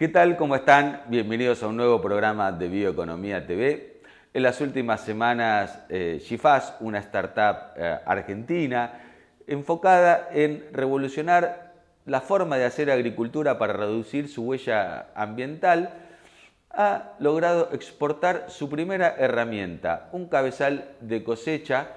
¿Qué tal? ¿Cómo están? Bienvenidos a un nuevo programa de Bioeconomía TV. En las últimas semanas, eh, una startup eh, argentina, enfocada en revolucionar la forma de hacer agricultura para reducir su huella ambiental, ha logrado exportar su primera herramienta, un cabezal de cosecha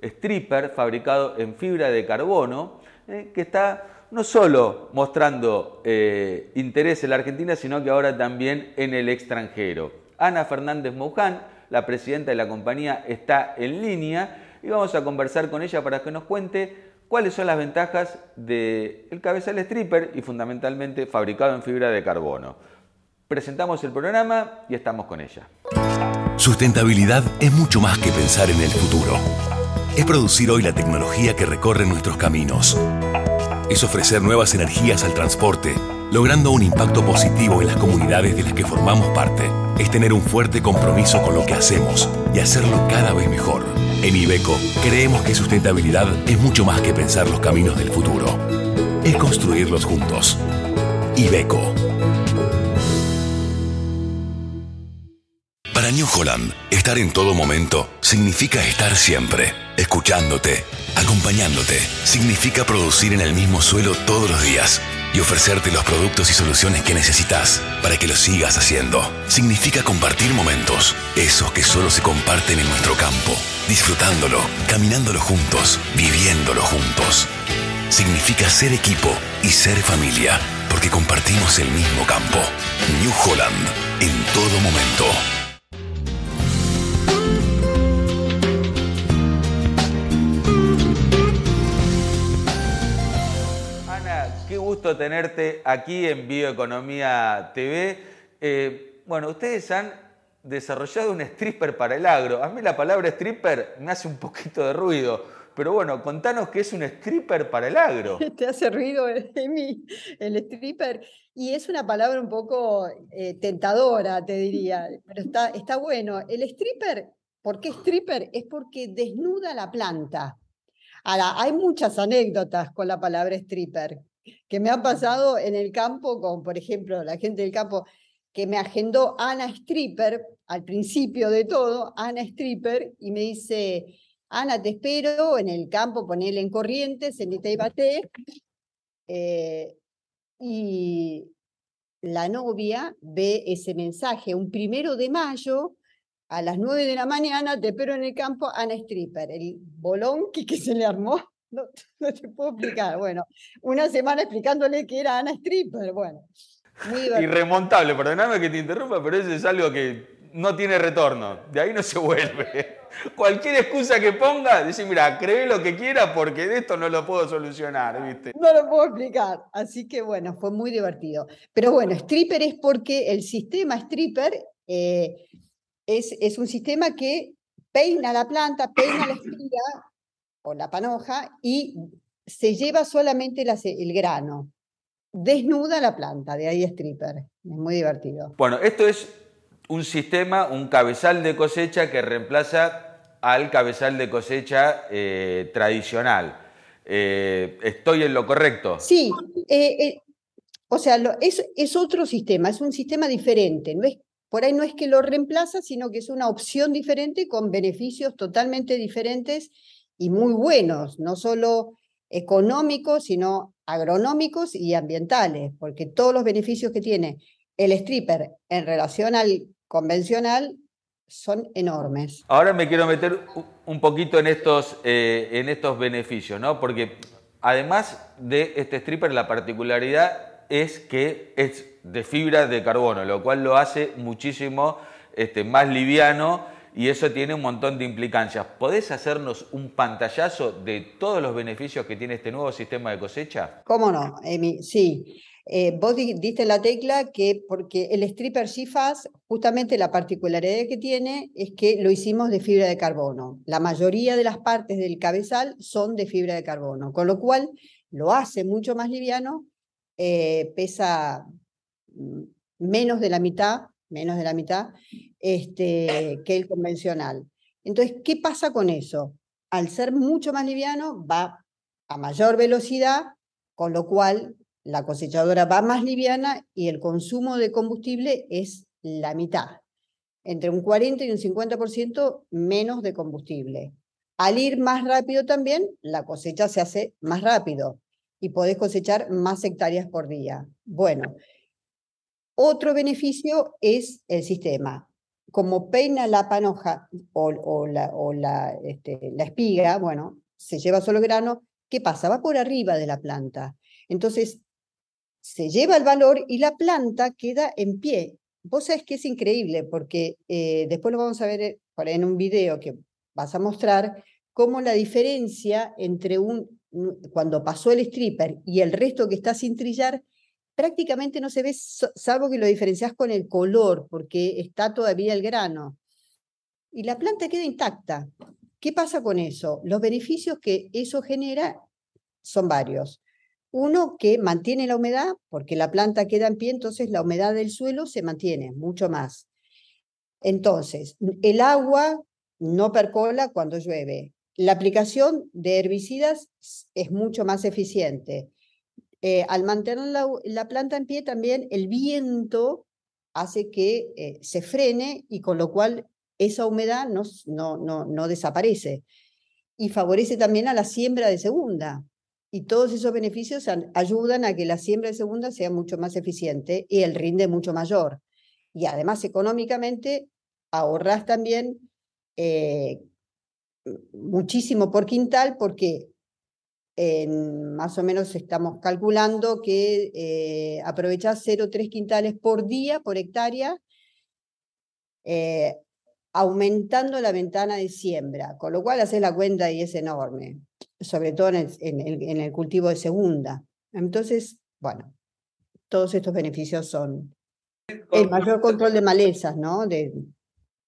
stripper fabricado en fibra de carbono, eh, que está no solo mostrando eh, interés en la Argentina, sino que ahora también en el extranjero. Ana Fernández Mouján, la presidenta de la compañía, está en línea y vamos a conversar con ella para que nos cuente cuáles son las ventajas del cabezal stripper y fundamentalmente fabricado en fibra de carbono. Presentamos el programa y estamos con ella. Sustentabilidad es mucho más que pensar en el futuro. Es producir hoy la tecnología que recorre nuestros caminos es ofrecer nuevas energías al transporte, logrando un impacto positivo en las comunidades de las que formamos parte. Es tener un fuerte compromiso con lo que hacemos y hacerlo cada vez mejor. En Ibeco creemos que sustentabilidad es mucho más que pensar los caminos del futuro. Es construirlos juntos. Ibeco. Para New Holland, estar en todo momento significa estar siempre, escuchándote Acompañándote significa producir en el mismo suelo todos los días y ofrecerte los productos y soluciones que necesitas para que lo sigas haciendo. Significa compartir momentos, esos que solo se comparten en nuestro campo, disfrutándolo, caminándolo juntos, viviéndolo juntos. Significa ser equipo y ser familia, porque compartimos el mismo campo. New Holland, en todo momento. Gusto tenerte aquí en Bioeconomía TV. Eh, bueno, ustedes han desarrollado un stripper para el agro. A mí la palabra stripper me hace un poquito de ruido, pero bueno, contanos qué es un stripper para el agro. Te hace ruido, Emi, el stripper. Y es una palabra un poco eh, tentadora, te diría, pero está, está bueno. El stripper, ¿por qué stripper? Es porque desnuda la planta. Ahora, hay muchas anécdotas con la palabra stripper que me ha pasado en el campo, como por ejemplo la gente del campo que me agendó Ana Stripper al principio de todo, Ana Stripper, y me dice, Ana, te espero en el campo, ponele en Corrientes, en Itaibate, eh, y la novia ve ese mensaje, un primero de mayo, a las nueve de la mañana, te espero en el campo, Ana Stripper, el bolón que se le armó no, te puedo explicar. Bueno, una semana explicándole que era Ana Stripper. Bueno, muy Irremontable, perdóname que te interrumpa, pero eso es algo que no tiene retorno. De ahí no se vuelve. Cualquier excusa que ponga, dice, mira, cree lo que quiera porque de esto no lo puedo solucionar, ¿viste? No lo puedo explicar. Así que bueno, fue muy divertido. Pero bueno, stripper es porque el sistema stripper eh, es, es un sistema que peina la planta, peina la espiga o la panoja y se lleva solamente el grano. Desnuda la planta, de ahí stripper. Es muy divertido. Bueno, esto es un sistema, un cabezal de cosecha que reemplaza al cabezal de cosecha eh, tradicional. Eh, ¿Estoy en lo correcto? Sí, eh, o sea, es, es, otro sistema, es un sistema diferente. No es, por ahí no es que lo reemplaza, sino que es una opción diferente con beneficios totalmente diferentes y muy buenos, no solo económicos, sino agronómicos y ambientales, porque todos los beneficios que tiene el stripper en relación al convencional son enormes. Ahora me quiero meter un poquito en estos, eh, en estos beneficios, ¿no? Porque además de este stripper, la particularidad es que es de fibra de carbono, lo cual lo hace muchísimo este, más liviano y eso tiene un montón de implicancias. ¿Podés hacernos un pantallazo de todos los beneficios que tiene este nuevo sistema de cosecha? ¿Cómo no, Emi? Sí. Eh, vos diste la tecla que porque el stripper GFAS, justamente la particularidad que tiene es que lo hicimos de fibra de carbono. La mayoría de las partes del cabezal son de fibra de carbono, con lo cual lo hace mucho más liviano, eh, pesa mm, menos de la mitad, menos de la mitad, este, que el convencional. Entonces, ¿qué pasa con eso? Al ser mucho más liviano, va a mayor velocidad, con lo cual la cosechadora va más liviana y el consumo de combustible es la mitad, entre un 40 y un 50% menos de combustible. Al ir más rápido también, la cosecha se hace más rápido y podés cosechar más hectáreas por día. Bueno, otro beneficio es el sistema. Como peina la panoja o, la, este, la espiga, bueno, se lleva solo grano, ¿qué pasa? Va por arriba de la planta. Entonces, se lleva el valor y la planta queda en pie. Vos sabés que es increíble porque eh, después lo vamos a ver eh, en un video que vas a mostrar cómo la diferencia entre un, cuando pasó el stripper y el resto que está sin trillar, prácticamente no se ve, salvo que lo diferencias con el color, porque está todavía el grano. Y la planta queda intacta. ¿Qué pasa con eso? Los beneficios que eso genera son varios. Uno, que mantiene la humedad, porque la planta queda en pie, entonces la humedad del suelo se mantiene mucho más. Entonces, el agua no percola cuando llueve. La aplicación de herbicidas es mucho más eficiente. Eh, al mantener la, planta en pie también el viento hace que eh, se frene y con lo cual esa humedad no, no, no desaparece. Y favorece también a la siembra de segunda, y todos esos beneficios ayudan a que la siembra de segunda sea mucho más eficiente y el rinde mucho mayor. Y además económicamente ahorras también eh, muchísimo por quintal porque más o menos estamos calculando que eh, aprovechas 0,3 quintales por día, por hectárea, eh, aumentando la ventana de siembra, con lo cual haces la cuenta y es enorme, sobre todo en el, cultivo de segunda. Entonces, bueno, todos estos beneficios son el mayor control de malezas, ¿no? De,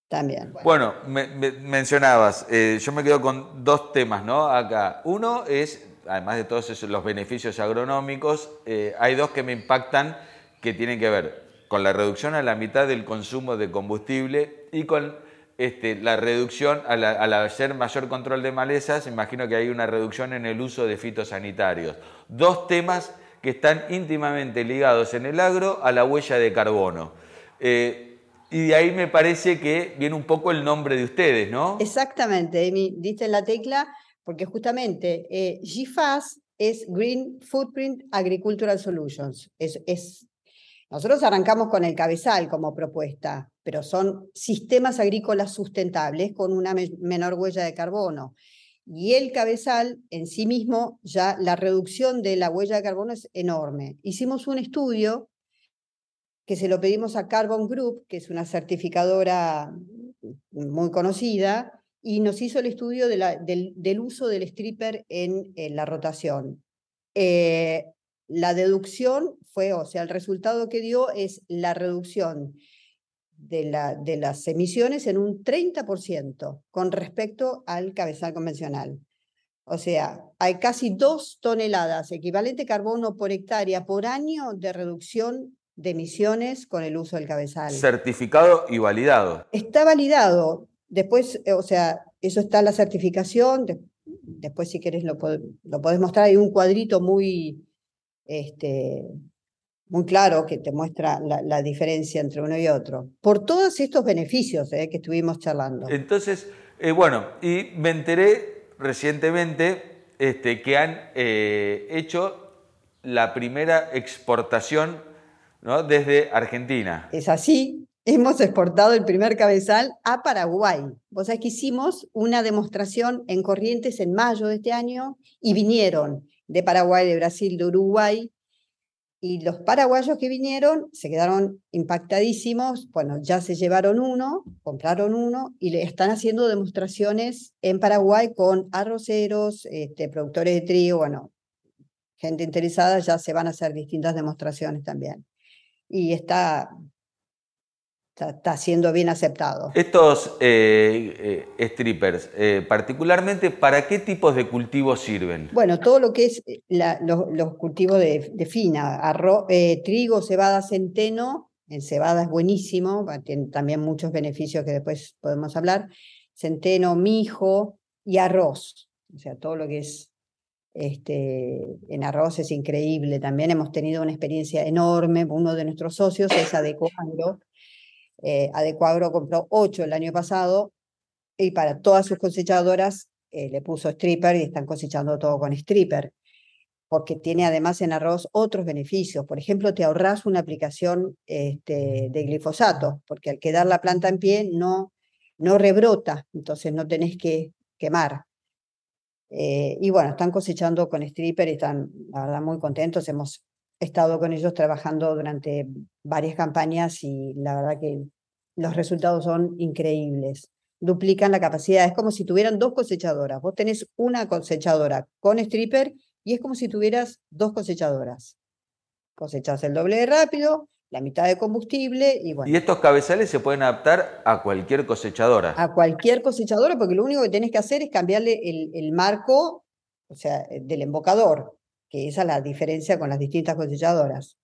también. Bueno, me, mencionabas, eh, yo me quedo con dos temas, ¿no? Acá. Uno es, además de todos esos, los beneficios agronómicos, eh, hay dos que me impactan que tienen que ver con la reducción a la mitad del consumo de combustible y con este, la reducción, al, hacer mayor control de malezas, imagino que hay una reducción en el uso de fitosanitarios. Dos temas que están íntimamente ligados en el agro a la huella de carbono. Eh, y de ahí me parece que viene un poco el nombre de ustedes, ¿no? Exactamente, Amy, diste la tecla, porque justamente eh, GFAS es Green Footprint Agricultural Solutions. Es, nosotros arrancamos con el cabezal como propuesta, pero son sistemas agrícolas sustentables con una menor huella de carbono. Y el cabezal en sí mismo, ya la reducción de la huella de carbono es enorme. Hicimos un estudio que se lo pedimos a Carbon Group, que es una certificadora muy conocida, y nos hizo el estudio del, uso del stripper en, la rotación. Eh, la deducción fue, o sea, el resultado que dio es la reducción de, la, de las emisiones en un 30% con respecto al cabezal convencional. O sea, hay casi dos toneladas equivalente carbono por hectárea por año de reducción de emisiones con el uso del cabezal. Certificado y validado. Está validado. Después, eh, o sea, eso está la certificación. después, si querés, lo, lo podés mostrar. Hay un cuadrito muy, este, muy claro que te muestra la, diferencia entre uno y otro, por todos estos beneficios eh, que estuvimos charlando. Entonces, eh, bueno, y me enteré recientemente este, que han eh, hecho la primera exportación ¿no? desde Argentina. Es así, hemos exportado el primer cabezal a Paraguay. Vos sabés que hicimos una demostración en Corrientes en mayo de este año y vinieron de Paraguay, de Brasil, de Uruguay, y los paraguayos que vinieron se quedaron impactadísimos. Bueno, ya se llevaron uno, compraron uno y le están haciendo demostraciones en Paraguay con arroceros, este, productores de trigo, bueno, gente interesada, ya se van a hacer distintas demostraciones también. Y está, está, siendo bien aceptado. Estos eh, eh, strippers, eh, particularmente, ¿para qué tipos de cultivos sirven? Bueno, todo lo que es los, cultivos de, fina, arroz, trigo, cebada, centeno, en cebada es buenísimo, tiene también muchos beneficios que después podemos hablar, centeno, mijo y arroz, o sea, todo lo que es este, en arroz es increíble. También hemos tenido una experiencia enorme. Uno de nuestros socios es Adecuagro. Eh, Adecuagro compró ocho el año pasado y para todas sus cosechadoras eh, le puso stripper y están cosechando todo con stripper, porque tiene además en arroz otros beneficios. Por ejemplo, te ahorras una aplicación este, de glifosato, porque al quedar la planta en pie no, no rebrota, entonces no tenés que quemar. Eh, y bueno, están cosechando con stripper y están, la verdad, muy contentos. Hemos estado con ellos trabajando durante varias campañas y la verdad que los resultados son increíbles duplican la capacidad. Es como si tuvieran dos cosechadoras. Vos tenés una cosechadora con stripper y es como si tuvieras dos cosechadoras. Cosechas el doble de rápido, la mitad de combustible y bueno. Y estos cabezales se pueden adaptar a cualquier cosechadora. A cualquier cosechadora, porque lo único que tenés que hacer es cambiarle el, el marco, o sea, del embocador, que esa es la diferencia con las distintas cosechadoras.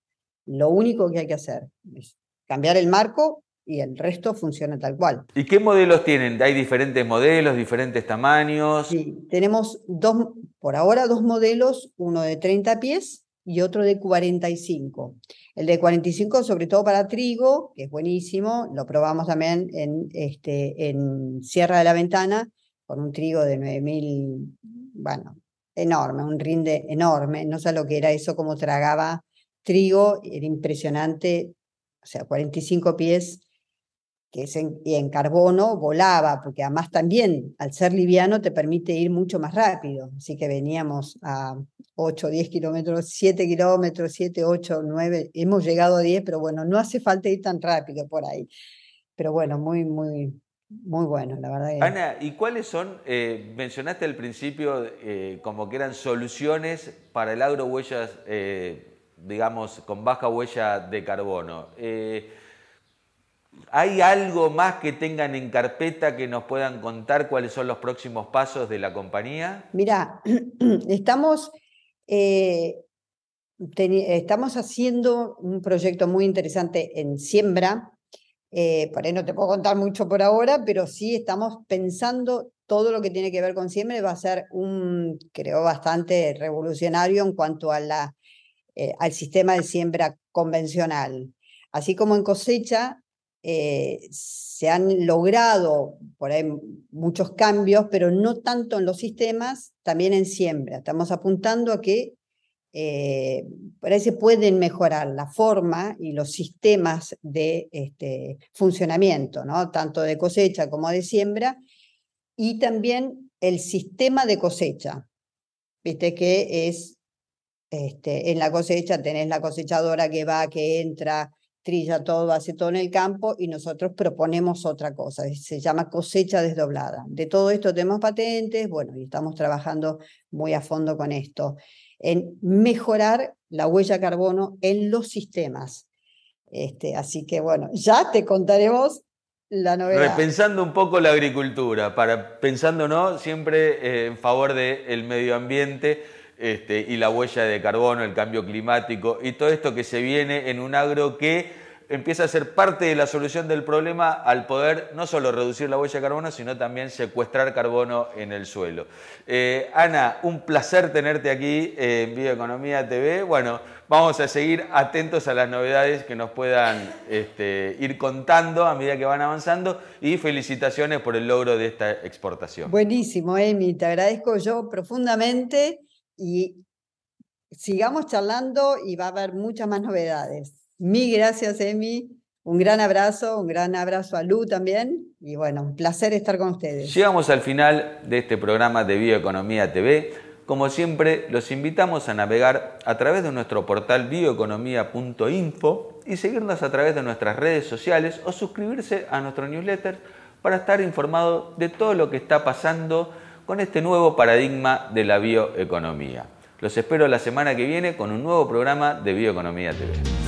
Lo único que hay que hacer es cambiar el marco y el resto funciona tal cual. ¿Y qué modelos tienen? ¿Hay diferentes modelos, diferentes tamaños? Sí, tenemos dos, por ahora dos modelos, uno de 30 pies y otro de 45. El de 45 sobre todo para trigo, que es buenísimo, lo probamos también en, este, en Sierra de la Ventana, con un trigo de 9000, bueno, enorme, un rinde enorme, no sé lo que era eso, como tragaba trigo, era impresionante, o sea, 45 pies que es en, y en carbono, volaba, porque además también al ser liviano te permite ir mucho más rápido. Así que veníamos a 8, 10 kilómetros, 7 kilómetros, 7, 8, 9, hemos llegado a 10, pero bueno, no hace falta ir tan rápido por ahí. Pero bueno, muy, muy, muy bueno, la verdad. Ana, ¿y cuáles son, eh, mencionaste al principio eh, como que eran soluciones para el agro huellas, eh, digamos, con baja huella de carbono? ¿Hay algo más que tengan en carpeta que nos puedan contar cuáles son los próximos pasos de la compañía? Mira, estamos, estamos haciendo un proyecto muy interesante en siembra. Eh, por ahí no te puedo contar mucho por ahora, pero sí estamos pensando todo lo que tiene que ver con siembra va a ser un, creo, bastante revolucionario en cuanto a la, eh, al sistema de siembra convencional. Así como en cosecha, eh, se han logrado por ahí muchos cambios, pero no tanto en los sistemas, también en siembra. Estamos apuntando a que eh, por ahí se pueden mejorar la forma y los sistemas de este, funcionamiento, ¿no? tanto de cosecha como de siembra, y también el sistema de cosecha. Viste que es, este, en la cosecha tenés la cosechadora que va, que entra, trilla todo, hace todo en el campo y nosotros proponemos otra cosa, se llama cosecha desdoblada. De todo esto tenemos patentes, bueno, y estamos trabajando muy a fondo con esto, en mejorar la huella carbono en los sistemas. Este, así que bueno, ya te contaremos la novedad. Repensando un poco la agricultura, para, pensando ¿no? siempre eh, en favor del medio ambiente este, y la huella de carbono, el cambio climático y todo esto que se viene en un agro que empieza a ser parte de la solución del problema al poder no solo reducir la huella de carbono, sino también secuestrar carbono en el suelo. Eh, Ana, un placer tenerte aquí en Bioeconomía TV. Bueno, vamos a seguir atentos a las novedades que nos puedan este, ir contando a medida que van avanzando y felicitaciones por el logro de esta exportación. Buenísimo, Emi, te agradezco yo profundamente y sigamos charlando y va a haber muchas más novedades. Mil gracias, Emi. Un gran abrazo, un gran abrazo a Lu también. Y bueno, un placer estar con ustedes. Llegamos al final de este programa de Bioeconomía TV. Como siempre, los invitamos a navegar a través de nuestro portal bioeconomía.info y seguirnos a través de nuestras redes sociales o suscribirse a nuestro newsletter para estar informado de todo lo que está pasando con este nuevo paradigma de la bioeconomía. Los espero la semana que viene con un nuevo programa de Bioeconomía TV.